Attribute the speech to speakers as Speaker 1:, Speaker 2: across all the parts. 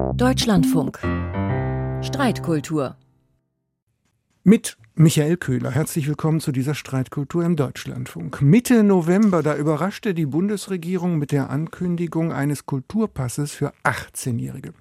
Speaker 1: Deutschlandfunk. Streitkultur.
Speaker 2: Mit Michael Köhler. Herzlich willkommen zu dieser Streitkultur im Deutschlandfunk. Mitte November, da überraschte die Bundesregierung mit der Ankündigung eines Kulturpasses für 18-Jährige.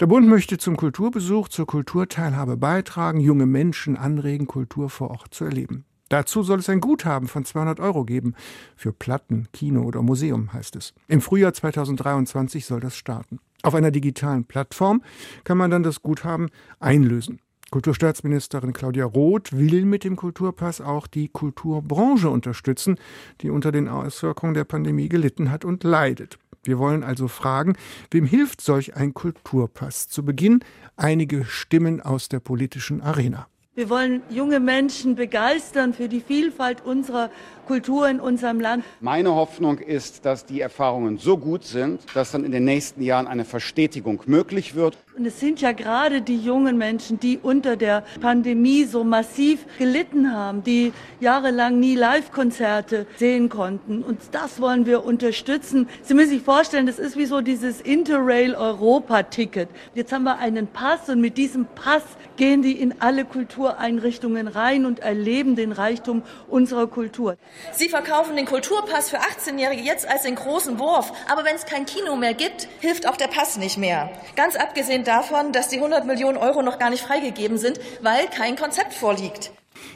Speaker 2: Der Bund möchte zum Kulturbesuch, zur Kulturteilhabe beitragen, junge Menschen anregen, Kultur vor Ort zu erleben. Dazu soll es ein Guthaben von 200 Euro geben. Für Platten, Kino oder Museum heißt es. Im Frühjahr 2023 soll das starten. Auf einer digitalen Plattform kann man dann das Guthaben einlösen. Kulturstaatsministerin Claudia Roth will mit dem Kulturpass auch die Kulturbranche unterstützen, die unter den Auswirkungen der Pandemie gelitten hat und leidet. Wir wollen also fragen, wem hilft solch ein Kulturpass? Zu Beginn einige Stimmen aus der politischen Arena.
Speaker 3: Wir wollen junge Menschen begeistern für die Vielfalt unserer Kultur in unserem Land.
Speaker 4: Meine Hoffnung ist, dass die Erfahrungen so gut sind, dass dann in den nächsten Jahren eine Verstetigung möglich wird.
Speaker 3: Und es sind ja gerade die jungen Menschen, die unter der Pandemie so massiv gelitten haben, die jahrelang nie Live-Konzerte sehen konnten. Und das wollen wir unterstützen. Sie müssen sich vorstellen, das ist wie so dieses Interrail-Europa-Ticket. Jetzt haben wir einen Pass und mit diesem Pass gehen die in alle Kultureinrichtungen rein und erleben den Reichtum unserer Kultur.
Speaker 5: Sie verkaufen den Kulturpass für 18-Jährige jetzt als den großen Wurf. Aber wenn es kein Kino mehr gibt, hilft auch der Pass nicht mehr. Ganz abgesehen davon, dass die 100 Millionen Euro noch gar nicht freigegeben sind, weil kein Konzept vorliegt.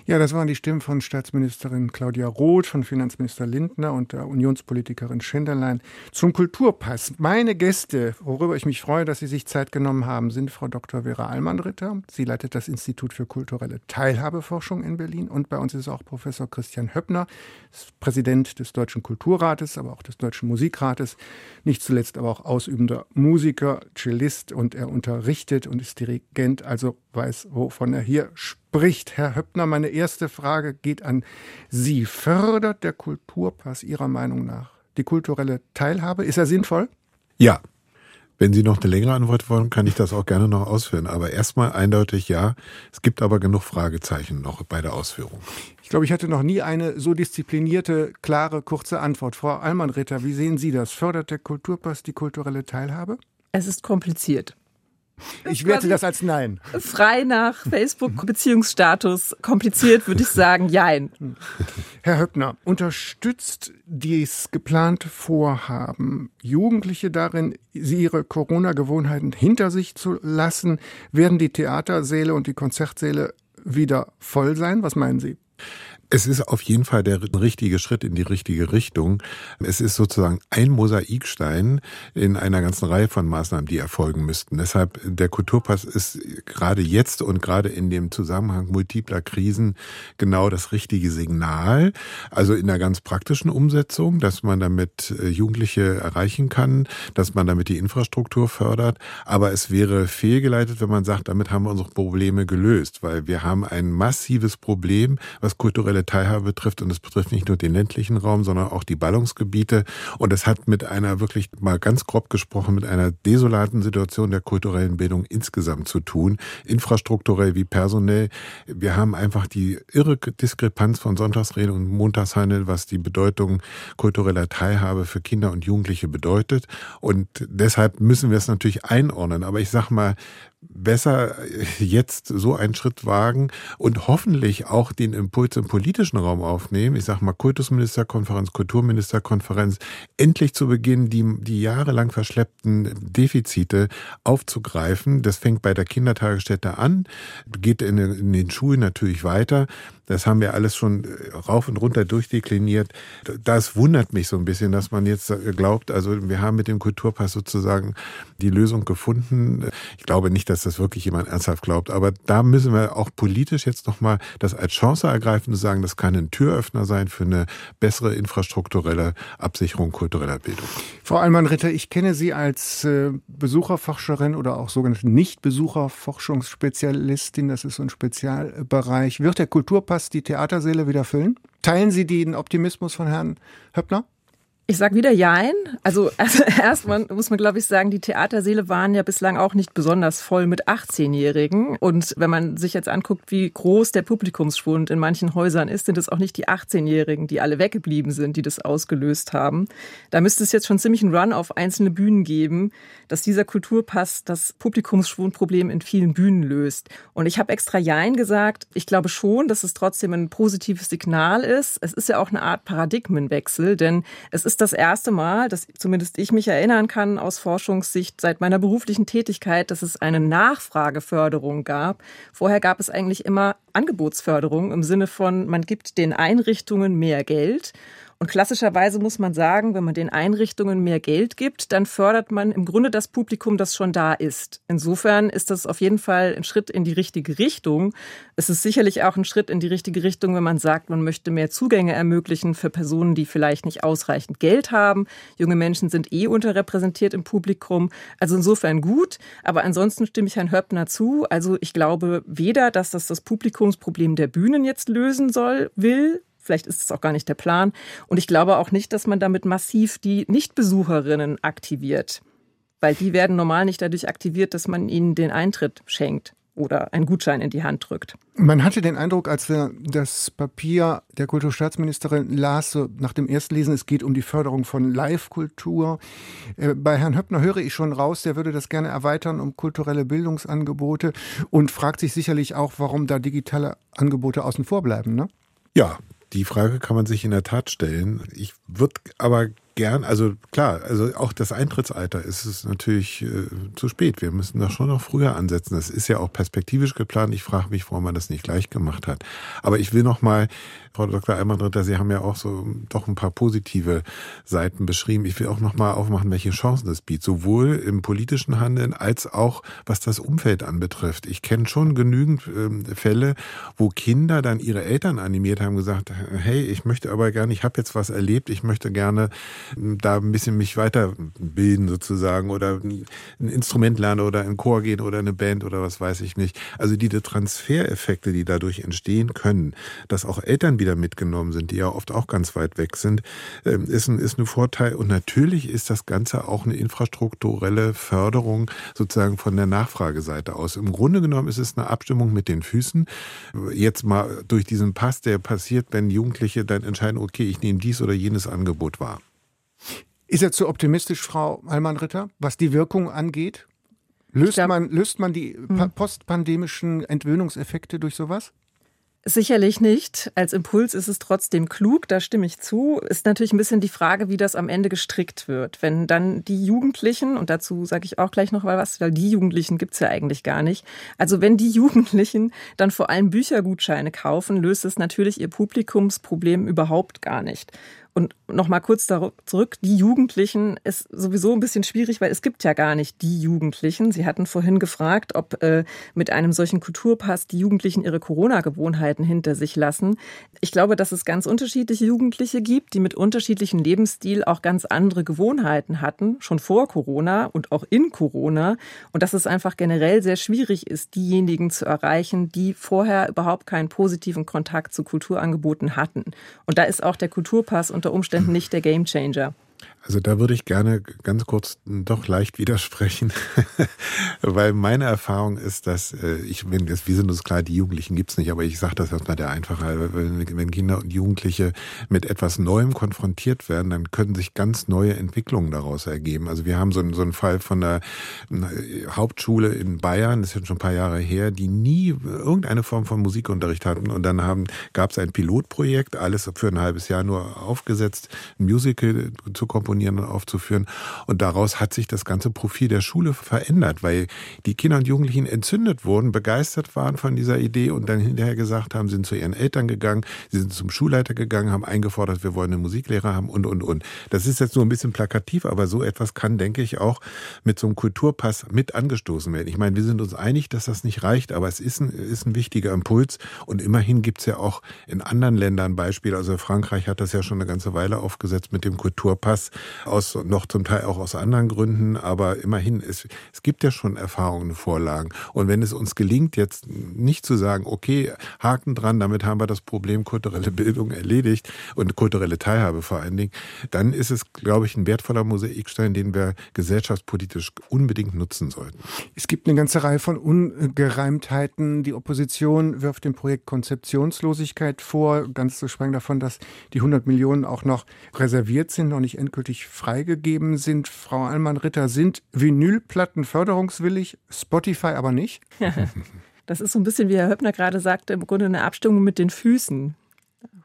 Speaker 2: Ja, das waren die Stimmen von Staatsministerin Claudia Roth, von Finanzminister Lindner und der Unionspolitikerin Schinderlein zum Kulturpass. Meine Gäste, worüber ich mich freue, dass Sie sich Zeit genommen haben, sind Frau Dr. Vera Allmann-Ritter. Sie leitet das Institut für kulturelle Teilhabeforschung in Berlin. Und bei uns ist auch Professor Christian Höppner, Präsident des Deutschen Kulturrates, aber auch des Deutschen Musikrates. Nicht zuletzt aber auch ausübender Musiker, Cellist und er unterrichtet und ist Dirigent, also weiß, wovon er hier spricht spricht. Herr Höppner, meine erste Frage geht an Sie. Fördert der Kulturpass Ihrer Meinung nach die kulturelle Teilhabe? Ist er sinnvoll?
Speaker 6: Ja. Wenn Sie noch eine längere Antwort wollen, kann ich das auch gerne noch ausführen. Aber erstmal eindeutig ja. Es gibt aber genug Fragezeichen noch bei der Ausführung.
Speaker 2: Ich glaube, ich hatte noch nie eine so disziplinierte, klare, kurze Antwort. Frau Allmann-Ritter, wie sehen Sie das? Fördert der Kulturpass die kulturelle Teilhabe?
Speaker 7: Es ist kompliziert.
Speaker 2: Ich werte das als Nein.
Speaker 7: Frei nach Facebook-Beziehungsstatus kompliziert, würde ich sagen, Jein.
Speaker 2: Herr Höppner, unterstützt dies geplante Vorhaben, Jugendliche darin, sie ihre Corona-Gewohnheiten hinter sich zu lassen? Werden die Theatersäle und die Konzertsäle wieder voll sein? Was meinen Sie?
Speaker 6: Es ist auf jeden Fall der richtige Schritt in die richtige Richtung. Es ist sozusagen ein Mosaikstein in einer ganzen Reihe von Maßnahmen, die erfolgen müssten. Deshalb der Kulturpass ist gerade jetzt und gerade in dem Zusammenhang multipler Krisen genau das richtige Signal. Also in der ganz praktischen Umsetzung, dass man damit äh, Jugendliche erreichen kann, dass man damit die Infrastruktur fördert. Aber es wäre fehlgeleitet, wenn man sagt, damit haben wir unsere Probleme gelöst, weil wir haben ein massives Problem, was kulturelle Teilhabe betrifft. Und es betrifft nicht nur den ländlichen Raum, sondern auch die Ballungsgebiete. Und es hat mit einer wirklich mal ganz grob gesprochen, mit einer desolaten Situation der kulturellen Bildung insgesamt zu tun. Infrastrukturell wie personell. Wir haben einfach die irre Diskrepanz von Sonntagsrede und Montagshandel, was die Bedeutung kultureller Teilhabe für Kinder und Jugendliche bedeutet. Und deshalb müssen wir es natürlich einordnen. Aber ich sag mal, besser jetzt so einen Schritt wagen und hoffentlich auch den Impuls im politischen Raum aufnehmen. Ich sage mal Kultusministerkonferenz, Kulturministerkonferenz, endlich zu beginnen, die, die jahrelang verschleppten Defizite aufzugreifen. Das fängt bei der Kindertagesstätte an, geht in in den Schulen natürlich weiter. Das haben wir alles schon äh, rauf und runter durchdekliniert. Das wundert mich so ein bisschen, dass man jetzt glaubt, also wir haben mit dem Kulturpass sozusagen die Lösung gefunden. Ich glaube nicht, dass das wirklich jemand ernsthaft glaubt, aber da müssen wir auch politisch jetzt nochmal das als Chance ergreifen und sagen, das kann ein Türöffner sein für eine bessere infrastrukturelle Absicherung kultureller Bildung.
Speaker 2: Frau Allmann-Ritter, ich kenne Sie als äh, Besucherforscherin oder auch sogenannte Nicht-Besucherforschungsspezialistin. Das ist so ein Spezialbereich. Wird der Kulturpass die Theatersäle wieder füllen? Teilen Sie den Optimismus von Herrn Höppner?
Speaker 7: Ich sag wieder Jein. Also, also erstmal muss man, glaube ich, sagen, die Theaterseele waren ja bislang auch nicht besonders voll mit 18-Jährigen. Und wenn man sich jetzt anguckt, wie groß der Publikumsschwund in manchen Häusern ist, sind es auch nicht die 18-Jährigen, die alle weggeblieben sind, die das ausgelöst haben. Da müsste es jetzt schon ziemlich einen Run auf einzelne Bühnen geben, dass dieser Kulturpass das Publikumsschwundproblem in vielen Bühnen löst. Und ich habe extra Jein gesagt. Ich glaube schon, dass es trotzdem ein positives Signal ist. Es ist ja auch eine Art Paradigmenwechsel, denn es ist ist das erste Mal, dass zumindest ich mich erinnern kann aus Forschungssicht seit meiner beruflichen Tätigkeit, dass es eine Nachfrageförderung gab. Vorher gab es eigentlich immer Angebotsförderung im Sinne von, man gibt den Einrichtungen mehr Geld und klassischerweise muss man sagen, wenn man den Einrichtungen mehr Geld gibt, dann fördert man im Grunde das Publikum, das schon da ist. Insofern ist das auf jeden Fall ein Schritt in die richtige Richtung. Es ist sicherlich auch ein Schritt in die richtige Richtung, wenn man sagt, man möchte mehr Zugänge ermöglichen für Personen, die vielleicht nicht ausreichend Geld haben. Junge Menschen sind eh unterrepräsentiert im Publikum. Also insofern gut. Aber ansonsten stimme ich Herrn Höppner zu. Also ich glaube weder, dass das das Publikumsproblem der Bühnen jetzt lösen soll, will, Vielleicht ist es auch gar nicht der Plan. Und ich glaube auch nicht, dass man damit massiv die Nichtbesucherinnen aktiviert. Weil die werden normal nicht dadurch aktiviert, dass man ihnen den Eintritt schenkt oder einen Gutschein in die Hand drückt.
Speaker 2: Man hatte den Eindruck, als wir das Papier der Kulturstaatsministerin las, so nach dem Erstlesen, es geht um die Förderung von Live-Kultur. Äh, bei Herrn Höppner höre ich schon raus, der würde das gerne erweitern um kulturelle Bildungsangebote und fragt sich sicherlich auch, warum da digitale Angebote außen vor bleiben. Ne?
Speaker 6: Ja, die Frage kann man sich in der Tat stellen. Ich würde aber gern, also klar, also auch das Eintrittsalter ist es natürlich äh, zu spät. Wir müssen da schon noch früher ansetzen. Das ist ja auch perspektivisch geplant. Ich frage mich, warum man das nicht gleich gemacht hat. Aber ich will noch mal, Frau Dr. Eimann-Dritter, Sie haben ja auch so doch ein paar positive Seiten beschrieben. Ich will auch noch mal aufmachen, welche Chancen das bietet, sowohl im politischen Handeln als auch was das Umfeld anbetrifft. Ich kenne schon genügend äh, Fälle, wo Kinder dann ihre Eltern animiert haben, gesagt, hey, ich möchte aber gerne, ich habe jetzt was erlebt, ich möchte gerne da ein bisschen mich weiterbilden sozusagen oder ein Instrument lernen oder in Chor gehen oder eine Band oder was weiß ich nicht. Also diese Transfereffekte, die dadurch entstehen können, dass auch Eltern wieder mitgenommen sind, die ja oft auch ganz weit weg sind, ähm, ist ein, ist ein Vorteil. Und natürlich ist das Ganze auch eine infrastrukturelle Förderung sozusagen von der Nachfrageseite aus. Im Grunde genommen ist es eine Abstimmung mit den Füßen. Jetzt mal durch diesen Pass, der passiert, wenn Jugendliche dann entscheiden, okay, ich nehme dies oder jenes Angebot wahr.
Speaker 2: Ist er zu optimistisch, Frau Allmann-Ritter, was die Wirkung angeht? Löst, glaub, man, löst man die hm. postpandemischen Entwöhnungseffekte durch sowas?
Speaker 7: Sicherlich nicht. Als Impuls ist es trotzdem klug, da stimme ich zu. Ist natürlich ein bisschen die Frage, wie das am Ende gestrickt wird. Wenn dann die Jugendlichen, und dazu sage ich auch gleich noch mal was, weil die Jugendlichen gibt's ja eigentlich gar nicht. Also wenn die Jugendlichen dann vor allem Büchergutscheine kaufen, löst es natürlich ihr Publikumsproblem überhaupt gar nicht. Und nochmal kurz zurück, die Jugendlichen ist sowieso ein bisschen schwierig, weil es gibt ja gar nicht die Jugendlichen. Sie hatten vorhin gefragt, ob äh, mit einem solchen Kulturpass die Jugendlichen ihre Corona-Gewohnheiten hinter sich lassen. Ich glaube, dass es ganz unterschiedliche Jugendliche gibt, die mit unterschiedlichem Lebensstil auch ganz andere Gewohnheiten hatten, schon vor Corona und auch in Corona. Und dass es einfach generell sehr schwierig ist, diejenigen zu erreichen, die vorher überhaupt keinen positiven Kontakt zu Kulturangeboten hatten. Und da ist auch der Kulturpass und unter Umständen nicht der Gamechanger.
Speaker 6: Also da würde ich gerne ganz kurz doch leicht widersprechen, weil meine Erfahrung ist, dass äh, ich, wenn wir sind uns klar, die Jugendlichen gibt's nicht, aber ich sage das erstmal der einfache, wenn Kinder und Jugendliche mit etwas Neuem konfrontiert werden, dann können sich ganz neue Entwicklungen daraus ergeben. Also wir haben so, einen, so einen Fall von der Hauptschule in Bayern, das ist jetzt schon ein paar Jahre her, die nie irgendeine Form von Musikunterricht hatten und dann gab es ein Pilotprojekt, alles für ein halbes Jahr nur aufgesetzt, ein Musical zu komponieren und aufzuführen. Und daraus hat sich das ganze Profil der Schule verändert, weil die Kinder und Jugendlichen entzündet wurden, begeistert waren von dieser Idee und dann hinterher gesagt haben, sind zu ihren Eltern gegangen, sie sind zum Schulleiter gegangen, haben eingefordert, wir wollen einen Musiklehrer haben und, und, und. Das ist jetzt nur ein bisschen plakativ, aber so etwas kann, denke ich, auch mit so einem Kulturpass mit angestoßen werden. Ich meine, wir sind uns einig, dass das nicht reicht, aber es ist ein, ist ein wichtiger Impuls und immerhin gibt es ja auch in anderen Ländern Beispiele. Also Frankreich hat das ja schon eine ganze Weile aufgesetzt mit dem Kulturpass das aus noch zum Teil auch aus anderen Gründen, aber immerhin, es, es gibt ja schon Erfahrungen, Vorlagen. Und wenn es uns gelingt, jetzt nicht zu sagen, okay, Haken dran, damit haben wir das Problem kulturelle Bildung erledigt und kulturelle Teilhabe vor allen Dingen, dann ist es, glaube ich, ein wertvoller Mosaikstein, den wir gesellschaftspolitisch unbedingt nutzen sollten.
Speaker 2: Es gibt eine ganze Reihe von Ungereimtheiten. Die Opposition wirft dem Projekt Konzeptionslosigkeit vor, ganz zu schweigen davon, dass die 100 Millionen auch noch reserviert sind, noch nicht endgültig freigegeben sind. Frau Allmann-Ritter, sind Vinylplatten förderungswillig, Spotify aber nicht?
Speaker 7: Das ist so ein bisschen, wie Herr Höppner gerade sagte, im Grunde eine Abstimmung mit den Füßen.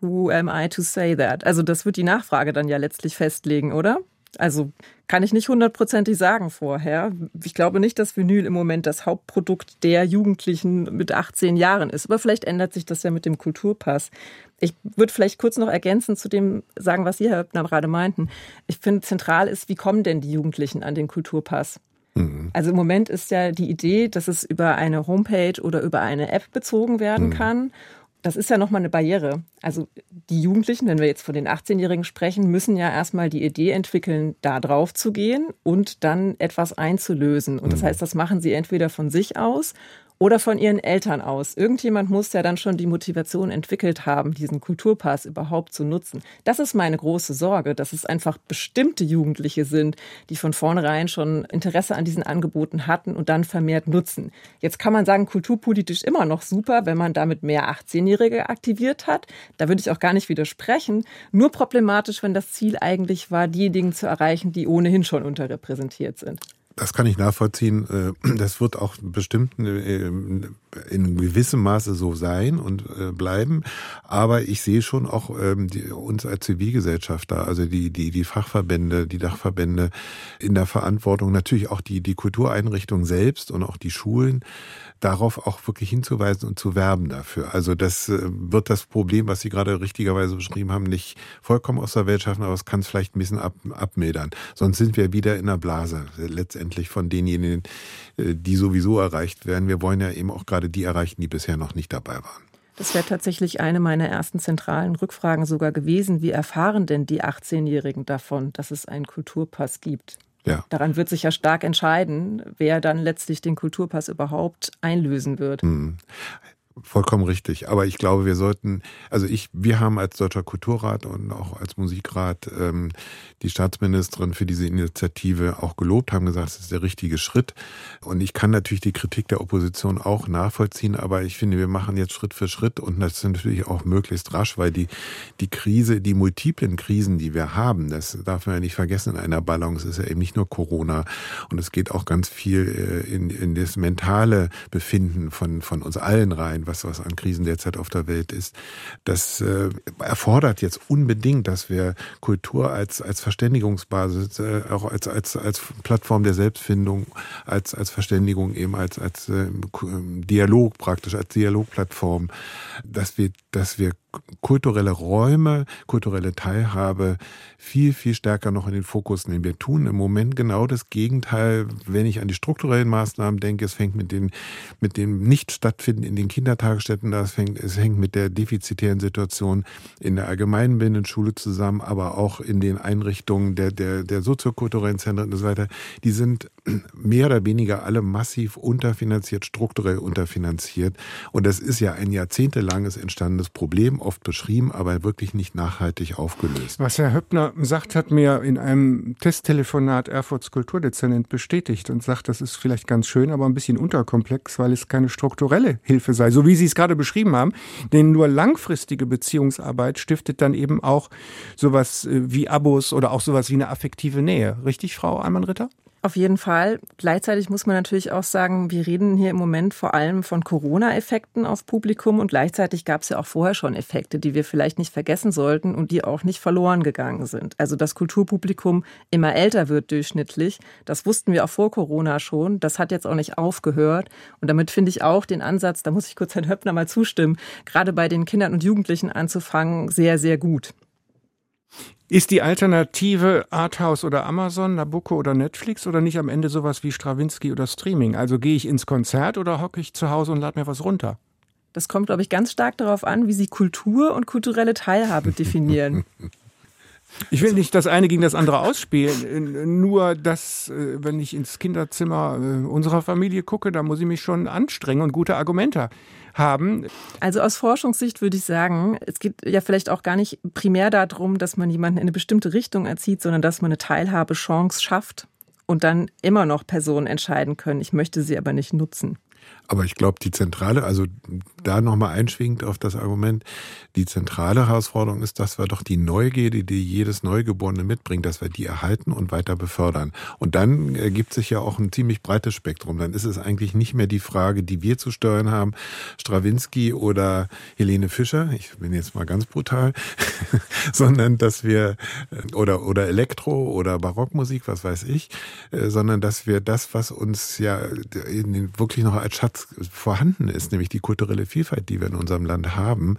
Speaker 7: Who am I to say that? Also das wird die Nachfrage dann ja letztlich festlegen, oder? Also kann ich nicht hundertprozentig sagen vorher. Ich glaube nicht, dass Vinyl im Moment das Hauptprodukt der Jugendlichen mit 18 Jahren ist. Aber vielleicht ändert sich das ja mit dem Kulturpass. Ich würde vielleicht kurz noch ergänzen zu dem sagen, was Sie, Herr Höppner, gerade meinten. Ich finde, zentral ist, wie kommen denn die Jugendlichen an den Kulturpass? Mhm. Also im Moment ist ja die Idee, dass es über eine Homepage oder über eine App bezogen werden mhm. kann das ist ja nochmal eine Barriere. Also die Jugendlichen, wenn wir jetzt von den 18-Jährigen sprechen, müssen ja erstmal die Idee entwickeln, da drauf zu gehen und dann etwas einzulösen. Und das mhm. heißt, das machen sie entweder von sich aus oder von ihren Eltern aus. Irgendjemand muss ja dann schon die Motivation entwickelt haben, diesen Kulturpass überhaupt zu nutzen. Das ist meine große Sorge, dass es einfach bestimmte Jugendliche sind, die von vornherein schon Interesse an diesen Angeboten hatten und dann vermehrt nutzen. Jetzt kann man sagen, kulturpolitisch immer noch super, wenn man damit mehr 18-Jährige aktiviert hat. Da würde ich auch gar nicht widersprechen. Nur problematisch, wenn das Ziel eigentlich war, diejenigen zu erreichen, die ohnehin schon unterrepräsentiert sind.
Speaker 6: Das kann ich nachvollziehen. Äh, das wird auch bestimmt äh, in gewissem Maße so sein und äh, bleiben. Aber ich sehe schon auch ähm, uns als Zivilgesellschaft da, also die, die, die Fachverbände, die Dachverbände in der Verantwortung, natürlich auch die, die Kultureinrichtungen selbst und auch die Schulen, darauf auch wirklich hinzuweisen und zu werben dafür. Also das äh, wird das Problem, was Sie gerade richtigerweise beschrieben haben, nicht vollkommen aus der Welt schaffen, aber es kann es vielleicht ein bisschen ab, abmildern. Sonst sind wir wieder in der Blase letztendlich von denjenigen, äh, die sowieso erreicht werden. Wir wollen ja eben auch gerade die erreichen, die bisher noch nicht dabei waren.
Speaker 7: Das wäre tatsächlich eine meiner ersten zentralen Rückfragen sogar gewesen. Wie erfahren denn die 18-Jährigen davon, dass es einen Kulturpass gibt? Ja. Daran wird sich ja stark entscheiden, wer dann letztlich den Kulturpass überhaupt einlösen wird. Mhm.
Speaker 6: Vollkommen richtig. Aber ich glaube, wir sollten, also ich, wir haben als Deutscher Kulturrat und auch als Musikrat ähm, die Staatsministerin für diese Initiative auch gelobt, haben gesagt, es ist der richtige Schritt. Und ich kann natürlich die Kritik der Opposition auch nachvollziehen, aber ich finde, wir machen jetzt Schritt für Schritt und das ist natürlich auch möglichst rasch, weil die, die Krise, die multiplen Krisen, die wir haben, das darf man ja nicht vergessen in einer Balance, ist ja eben nicht nur Corona und es geht auch ganz viel äh, in, in das mentale Befinden von, von uns allen rein was, was an Krisen derzeit auf der Welt ist. Das äh, erfordert jetzt unbedingt, dass wir Kultur als, als Verständigungsbasis, äh, auch als, als, als Plattform der Selbstfindung, als, als Verständigung eben, als, als äh, Dialog praktisch, als Dialogplattform, dass wir, dass wir kulturelle Räume, kulturelle Teilhabe viel, viel stärker noch in den Fokus nehmen. Wir tun im Moment genau das Gegenteil, wenn ich an die strukturellen Maßnahmen denke. Es fängt mit den, mit dem Nicht-Stattfinden in den Kindertagesstätten, das fängt, es hängt mit der defizitären Situation in der allgemeinbildenden Schule zusammen, aber auch in den Einrichtungen der, der, der soziokulturellen Zentren und so weiter. Die sind mehr oder weniger alle massiv unterfinanziert, strukturell unterfinanziert. Und das ist ja ein jahrzehntelanges entstandenes Problem, oft beschrieben, aber wirklich nicht nachhaltig aufgelöst.
Speaker 2: Was Herr Höppner sagt, hat mir in einem Testtelefonat Erfurts Kulturdezernent bestätigt und sagt, das ist vielleicht ganz schön, aber ein bisschen unterkomplex, weil es keine strukturelle Hilfe sei, so wie Sie es gerade beschrieben haben. Denn nur langfristige Beziehungsarbeit stiftet dann eben auch sowas äh, wie Abos oder auch sowas wie eine affektive Nähe. Richtig, Frau Almann-Ritter?
Speaker 7: Auf jeden Fall. Gleichzeitig muss man natürlich auch sagen, wir reden hier im Moment vor allem von Corona-Effekten auf Publikum und gleichzeitig gab es ja auch vorher schon Effekte, die wir vielleicht nicht vergessen sollten und die auch nicht verloren gegangen sind. Also das Kulturpublikum immer älter wird durchschnittlich, das wussten wir auch vor Corona schon. Das hat jetzt auch nicht aufgehört und damit finde ich auch den Ansatz, da muss ich kurz Herrn Höppner mal zustimmen, gerade bei den Kindern und Jugendlichen anzufangen, sehr, sehr gut.
Speaker 2: Ist die Alternative Arthouse oder Amazon, Nabucco oder Netflix oder nicht am Ende sowas wie Strawinski oder Streaming? Also gehe ich ins Konzert oder hocke ich zu Hause und lade mir was runter?
Speaker 7: Das kommt, glaube ich, ganz stark darauf an, wie Sie Kultur und kulturelle Teilhabe definieren.
Speaker 2: Ich will nicht das eine gegen das andere ausspielen, nur dass, äh, wenn ich ins Kinderzimmer äh, unserer Familie gucke, da muss ich mich schon anstrengen und gute Argumente haben.
Speaker 7: Also aus Forschungssicht würde ich sagen, es geht ja vielleicht auch gar nicht primär darum, dass man jemanden in eine bestimmte Richtung erzieht, sondern dass man eine Teilhabechance schafft und dann immer noch Personen entscheiden können, ich möchte sie aber nicht nutzen.
Speaker 6: Aber ich glaube, die zentrale, also da nochmal einschwingend auf das Argument, die zentrale Herausforderung ist, dass wir doch die Neugierde, die jedes Neugeborene mitbringt, dass wir die erhalten und weiter befördern. Und dann ergibt sich ja auch ein ziemlich breites Spektrum. Dann ist es eigentlich nicht mehr die Frage, die wir zu steuern haben, Strawinski oder Helene Fischer, ich bin jetzt mal ganz brutal, sondern dass wir, oder, oder Elektro oder Barockmusik, was weiß ich, äh, sondern dass wir das, was uns ja wirklich noch als Schatz vorhanden ist, nämlich die kulturelle Vielfalt, die wir in unserem Land haben,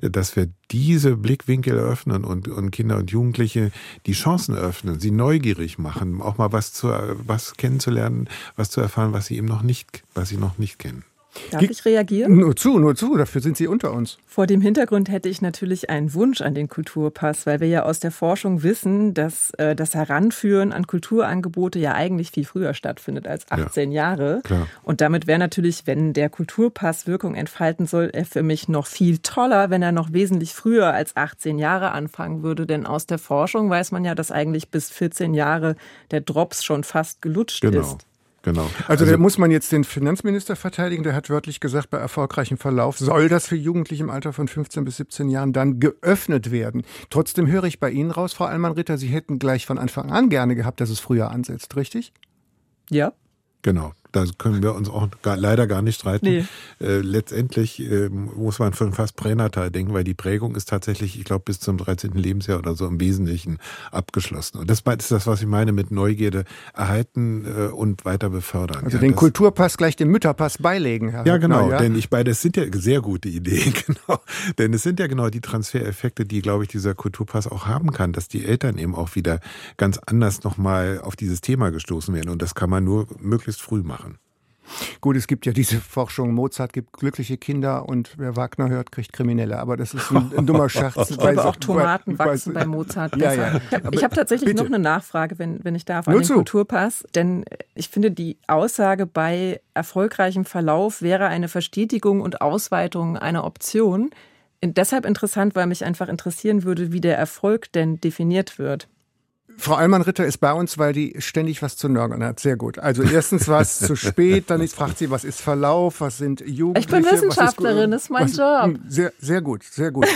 Speaker 6: dass wir diese Blickwinkel eröffnen und, und Kinder und Jugendliche die Chancen eröffnen, sie neugierig machen, auch mal was zu, was kennenzulernen, was zu erfahren, was sie eben noch nicht, was sie noch nicht kennen.
Speaker 7: Darf ich reagieren?
Speaker 2: Nur zu, nur zu, dafür sind Sie unter uns.
Speaker 7: Vor dem Hintergrund hätte ich natürlich einen Wunsch an den Kulturpass, weil wir ja aus der Forschung wissen, dass äh, das Heranführen an Kulturangebote ja eigentlich viel früher stattfindet als 18 ja, Jahre. Klar. Und damit wäre natürlich, wenn der Kulturpass Wirkung entfalten soll, er für mich noch viel toller, wenn er noch wesentlich früher als 18 Jahre anfangen würde. Denn aus der Forschung weiß man ja, dass eigentlich bis 14 Jahre der Drops schon fast gelutscht genau. ist.
Speaker 2: Genau. Also, also da muss man jetzt den Finanzminister verteidigen. Der hat wörtlich gesagt, bei erfolgreichem Verlauf soll das für Jugendliche im Alter von 15 bis 17 Jahren dann geöffnet werden. Trotzdem höre ich bei Ihnen raus, Frau Allmann-Ritter, Sie hätten gleich von Anfang an gerne gehabt, dass es früher ansetzt, richtig?
Speaker 7: Ja.
Speaker 6: Genau. Da können wir uns auch gar, leider gar nicht streiten. Nee. Äh, letztendlich äh, muss man von fast pränatal denken, weil die Prägung ist tatsächlich, ich glaube, bis zum 13. Lebensjahr oder so im Wesentlichen abgeschlossen. Und das ist das, was ich meine mit Neugierde erhalten äh, und weiter befördern.
Speaker 2: Also ja, den Kulturpass gleich dem Mütterpass beilegen.
Speaker 6: Herr ja, genau. Ja? Denn ich beide, das sind ja sehr gute Ideen, genau. Denn es sind ja genau die Transfereffekte, die, glaube ich, dieser Kulturpass auch haben kann, dass die Eltern eben auch wieder ganz anders nochmal auf dieses Thema gestoßen werden. Und das kann man nur möglichst früh machen.
Speaker 2: Gut, es gibt ja diese Forschung, Mozart gibt glückliche Kinder und wer Wagner hört, kriegt Kriminelle. Aber das ist ein, ein dummer Scherz.
Speaker 7: Ich glaube, auch Tomaten bei, wachsen bei Mozart besser. Ja, ja. Ich habe tatsächlich bitte. noch eine Nachfrage, wenn, wenn ich darf, an Nur den zu. Kulturpass. Denn ich finde, die Aussage bei erfolgreichem Verlauf wäre eine Verstetigung und Ausweitung einer Option. Deshalb interessant, weil mich einfach interessieren würde, wie der Erfolg denn definiert wird.
Speaker 2: Frau Allmann-Ritter ist bei uns, weil die ständig was zu nörgeln hat. Sehr gut. Also erstens war es zu spät, dann ist, fragt sie, was ist Verlauf, was sind Jugendliche?
Speaker 7: Ich bin Wissenschaftlerin, ist, ist mein was, Job. Hm,
Speaker 2: sehr, sehr gut, sehr gut.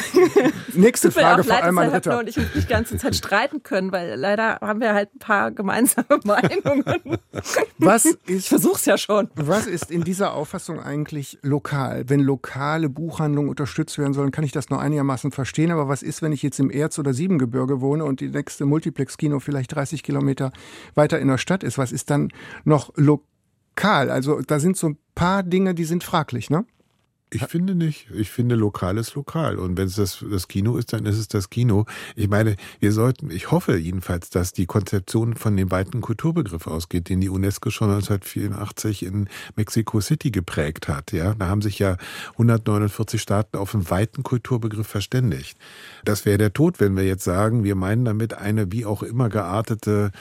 Speaker 2: Nächste Frage, Frau Allmann-Ritter.
Speaker 7: und ich muss die ganze Zeit streiten können, weil leider haben wir halt ein paar gemeinsame Meinungen.
Speaker 2: Was ist,
Speaker 7: ich versuch's ja schon.
Speaker 2: Was ist in dieser Auffassung eigentlich lokal? Wenn lokale Buchhandlungen unterstützt werden sollen, kann ich das noch einigermaßen verstehen. Aber was ist, wenn ich jetzt im Erz- oder Siebengebirge wohne und die nächste Multiplex-Kino Kino vielleicht 30 Kilometer weiter in der Stadt ist. Was ist dann noch lokal? Also da sind so ein paar Dinge, die sind fraglich, ne?
Speaker 6: Ich finde nicht. Ich finde, lokal ist lokal. Und wenn es das, das Kino ist, dann ist es das Kino. Ich meine, wir sollten, ich hoffe jedenfalls, dass die Konzeption von dem weiten Kulturbegriff ausgeht, den die UNESCO schon 1984 in Mexico City geprägt hat. Ja, da haben sich ja 149 Staaten auf einen weiten Kulturbegriff verständigt. Das wäre der Tod, wenn wir jetzt sagen, wir meinen damit eine wie auch immer geartete,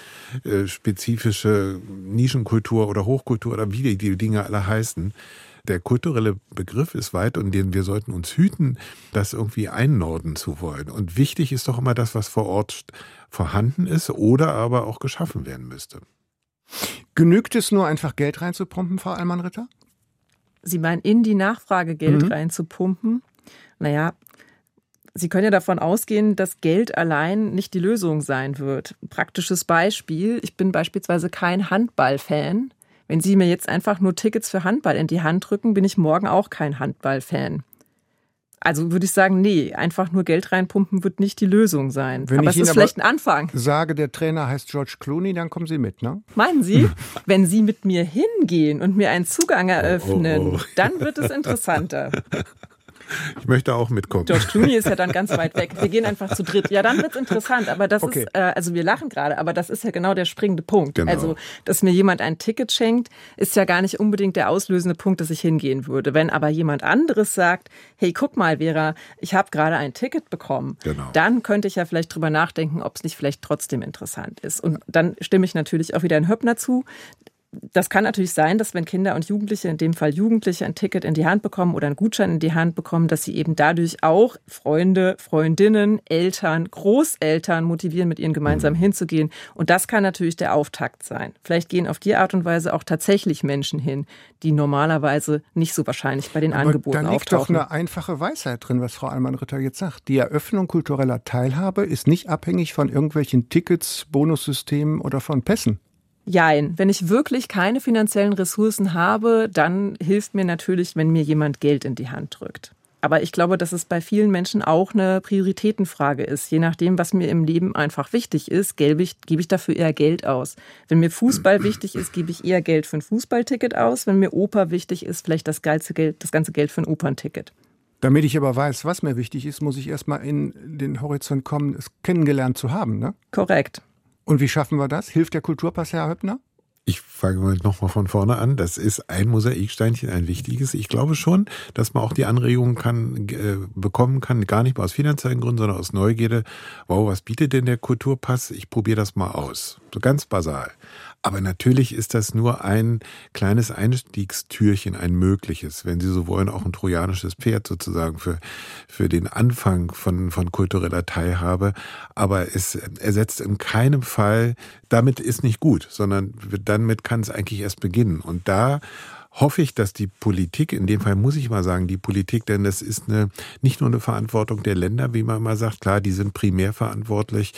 Speaker 6: äh, spezifische Nischenkultur oder Hochkultur oder wie die Dinge alle heißen der kulturelle Begriff ist weit und den wir sollten uns hüten, das irgendwie einnorden zu wollen. Und wichtig ist doch immer das, was vor Ort vorhanden ist oder aber auch geschaffen werden müsste.
Speaker 2: Genügt es nur einfach Geld reinzupumpen, Frau Allmann-Ritter?
Speaker 7: Sie meinen, in die Nachfrage Geld mhm. reinzupumpen? Naja, Sie können ja davon ausgehen, dass Geld allein nicht die Lösung sein wird. Praktisches Beispiel, ich bin beispielsweise kein Handballfan. Wenn Sie mir jetzt einfach nur Tickets für Handball in die Hand drücken, bin ich morgen auch kein Handballfan. Also würde ich sagen, nee, einfach nur Geld reinpumpen wird nicht die Lösung sein. Wenn aber es ist vielleicht ein Anfang.
Speaker 2: Sage, der Trainer heißt George Clooney, dann kommen Sie mit, ne?
Speaker 7: Meinen Sie? wenn Sie mit mir hingehen und mir einen Zugang eröffnen, oh, oh, oh. dann wird es interessanter.
Speaker 6: Ich möchte auch mitkommen.
Speaker 7: George Clooney ist ja dann ganz weit weg. Wir gehen einfach zu dritt. Ja, dann wird's interessant. Aber das okay. ist, äh, also wir lachen gerade, aber das ist ja genau der springende Punkt. Genau. Also, dass mir jemand ein Ticket schenkt, ist ja gar nicht unbedingt der auslösende Punkt, dass ich hingehen würde. Wenn aber jemand anderes sagt, hey, guck mal, Vera, ich habe gerade ein Ticket bekommen, genau. dann könnte ich ja vielleicht drüber nachdenken, ob es nicht vielleicht trotzdem interessant ist. Und dann stimme ich natürlich auch wieder in Höppner zu das kann natürlich sein, dass wenn Kinder und Jugendliche, in dem Fall Jugendliche, ein Ticket in die Hand bekommen oder einen Gutschein in die Hand bekommen, dass sie eben dadurch auch Freunde, Freundinnen, Eltern, Großeltern motivieren, mit ihnen gemeinsam mhm. hinzugehen. Und das kann natürlich der Auftakt sein. Vielleicht gehen auf die Art und Weise auch tatsächlich Menschen hin, die normalerweise nicht so wahrscheinlich bei den Aber Angeboten
Speaker 2: da liegt
Speaker 7: auftauchen.
Speaker 2: doch eine einfache Weisheit drin, was Frau Allmann-Ritter jetzt sagt. Die Eröffnung kultureller Teilhabe ist nicht abhängig von irgendwelchen Tickets, Bonussystemen oder von Pässen.
Speaker 7: Jein. Wenn ich wirklich keine finanziellen Ressourcen habe, dann hilft mir natürlich, wenn mir jemand Geld in die Hand drückt. Aber ich glaube, dass es bei vielen Menschen auch eine Prioritätenfrage ist. Je nachdem, was mir im Leben einfach wichtig ist, gebe ich, gebe ich dafür eher Geld aus. Wenn mir Fußball wichtig ist, gebe ich eher Geld für ein Fußballticket aus. Wenn mir Oper wichtig ist, vielleicht das ganze Geld, das ganze Geld für ein Opernticket.
Speaker 2: Damit ich aber weiß, was mir wichtig ist, muss ich erstmal in den Horizont kommen, es kennengelernt zu haben, ne?
Speaker 7: Korrekt.
Speaker 2: Und wie schaffen wir das? Hilft der Kulturpass, Herr Höppner?
Speaker 6: Ich fange mal nochmal von vorne an. Das ist ein Mosaiksteinchen, ein wichtiges. Ich glaube schon, dass man auch die Anregungen kann, äh, bekommen kann, gar nicht mal aus finanziellen Gründen, sondern aus Neugierde. Wow, was bietet denn der Kulturpass? Ich probiere das mal aus. So ganz basal. Aber natürlich ist das nur ein kleines Einstiegstürchen, ein mögliches, wenn Sie so wollen, auch ein trojanisches Pferd sozusagen für, für den Anfang von, von kultureller Teilhabe. Aber es ersetzt in keinem Fall, damit ist nicht gut, sondern damit kann es eigentlich erst beginnen. Und da hoffe ich, dass die Politik, in dem Fall muss ich mal sagen, die Politik, denn das ist eine, nicht nur eine Verantwortung der Länder, wie man immer sagt, klar, die sind primär verantwortlich.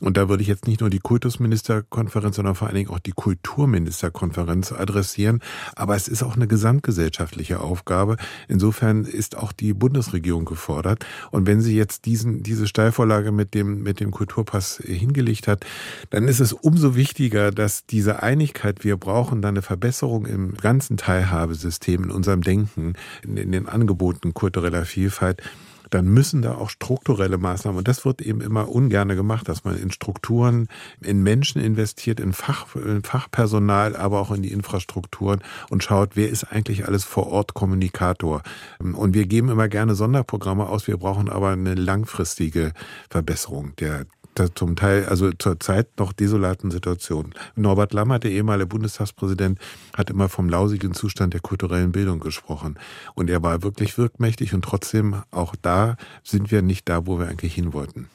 Speaker 6: Und da würde ich jetzt nicht nur die Kultusministerkonferenz, sondern vor allen Dingen auch die Kulturministerkonferenz adressieren. Aber es ist auch eine gesamtgesellschaftliche Aufgabe. Insofern ist auch die Bundesregierung gefordert. Und wenn sie jetzt diesen, diese Steilvorlage mit dem, mit dem Kulturpass hingelegt hat, dann ist es umso wichtiger, dass diese Einigkeit, wir brauchen da eine Verbesserung im ganzen Teil Teilhabesystem, in unserem Denken, in, in den Angeboten kultureller Vielfalt, dann müssen da auch strukturelle Maßnahmen, und das wird eben immer ungerne gemacht, dass man in Strukturen, in Menschen investiert, in, Fach, in Fachpersonal, aber auch in die Infrastrukturen und schaut, wer ist eigentlich alles vor Ort Kommunikator. Und wir geben immer gerne Sonderprogramme aus, wir brauchen aber eine langfristige Verbesserung der zum Teil, also zur Zeit noch desolaten Situation. Norbert Lammert, der ehemalige Bundestagspräsident, hat immer vom lausigen Zustand der kulturellen Bildung gesprochen. Und er war wirklich wirkmächtig und trotzdem auch da sind wir nicht da, wo wir eigentlich hin wollten.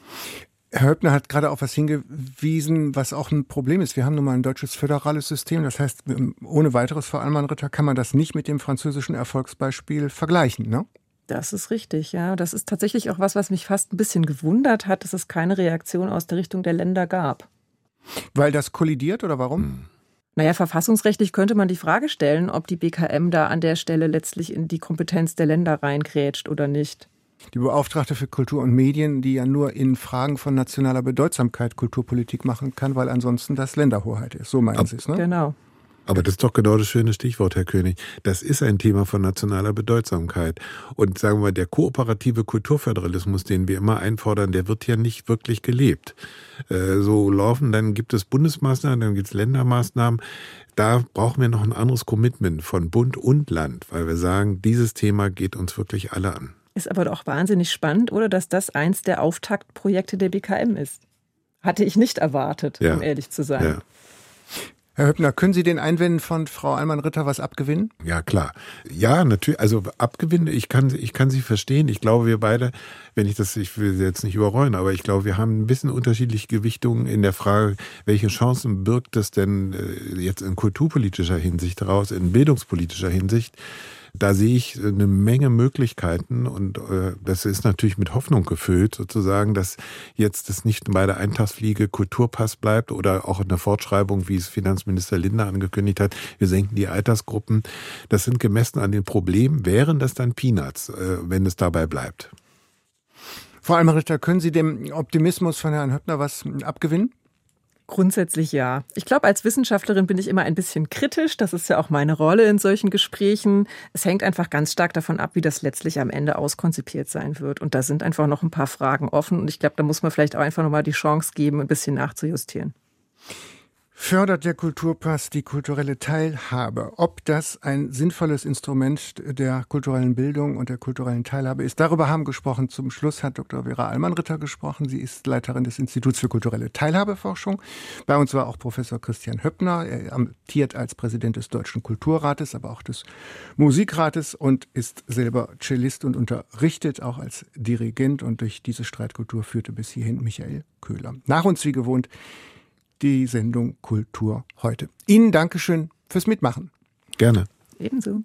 Speaker 2: Herr Höppner hat gerade auf was hingewiesen, was auch ein Problem ist. Wir haben nun mal ein deutsches föderales System. Das heißt, ohne weiteres, Frau Allmann-Ritter, kann man das nicht mit dem französischen Erfolgsbeispiel vergleichen, ne?
Speaker 7: Das ist richtig, ja. Das ist tatsächlich auch was, was mich fast ein bisschen gewundert hat, dass es keine Reaktion aus der Richtung der Länder gab.
Speaker 2: Weil das kollidiert oder warum? Hm.
Speaker 7: Naja, verfassungsrechtlich könnte man die Frage stellen, ob die BKM da an der Stelle letztlich in die Kompetenz der Länder reingrätscht oder nicht.
Speaker 2: Die Beauftragte für Kultur und Medien, die ja nur in Fragen von nationaler Bedeutsamkeit Kulturpolitik machen kann, weil ansonsten das Länderhoheit ist. So meinen Sie es, ne?
Speaker 7: Genau.
Speaker 6: Aber das ist doch genau das schöne Stichwort, Herr König. Das ist ein Thema von nationaler Bedeutsamkeit. Und sagen wir mal, der kooperative Kulturföderalismus, den wir immer einfordern, der wird ja nicht wirklich gelebt. Äh, so laufen, dann gibt es Bundesmaßnahmen, dann gibt es Ländermaßnahmen. Da brauchen wir noch ein anderes Commitment von Bund und Land, weil wir sagen, dieses Thema geht uns wirklich alle an.
Speaker 7: Ist aber doch wahnsinnig spannend, oder dass das eins der Auftaktprojekte der BKM ist. Hatte ich nicht erwartet, ja. um ehrlich zu sein. Ja.
Speaker 2: Herr Höppner, können Sie den Einwänden von Frau Allmann-Ritter was abgewinnen?
Speaker 6: Ja, klar. Ja, natürlich. Also abgewinnen, ich kann, ich kann Sie verstehen. Ich glaube, wir beide, wenn ich das, ich will Sie jetzt nicht überrollen, aber ich glaube, wir haben ein bisschen unterschiedliche Gewichtungen in der Frage, welche Chancen birgt es denn äh, jetzt in kulturpolitischer Hinsicht daraus, in bildungspolitischer Hinsicht? Da sehe ich eine Menge Möglichkeiten und äh, das ist natürlich mit Hoffnung gefüllt, sozusagen, dass jetzt das nicht bei der Eintagsfliege Kulturpass bleibt oder auch in der Fortschreibung, wie es Finanzminister Lindner angekündigt hat, wir senken die Altersgruppen. Das sind gemessen an den Problemen, wären das dann Peanuts, äh, wenn es dabei bleibt.
Speaker 2: Frau Almerichter, können Sie dem Optimismus von Herrn Höppner was abgewinnen?
Speaker 7: Grundsätzlich ja. Ich glaube, als Wissenschaftlerin bin ich immer ein bisschen kritisch. Das ist ja auch meine Rolle in solchen Gesprächen. Es hängt einfach ganz stark davon ab, wie das letztlich am Ende auskonzipiert sein wird. Und da sind einfach noch ein paar Fragen offen. Und ich glaube, da muss man vielleicht auch einfach nochmal die Chance geben, ein bisschen nachzujustieren.
Speaker 2: Fördert der Kulturpass die kulturelle Teilhabe? Ob das ein sinnvolles Instrument der kulturellen Bildung und der kulturellen Teilhabe ist, darüber haben gesprochen. Zum Schluss hat Dr. Vera Allmann-Ritter gesprochen. Sie ist Leiterin des Instituts für kulturelle Teilhabeforschung. Bei uns war auch Professor Christian Höppner. Er amtiert als Präsident des Deutschen Kulturrates, aber auch des Musikrates und ist selber Cellist und unterrichtet auch als Dirigent. Und durch diese Streitkultur führte bis hierhin Michael Köhler. Nach uns wie gewohnt die Sendung Kultur heute. Ihnen Dankeschön fürs Mitmachen.
Speaker 6: Gerne.
Speaker 7: Ebenso.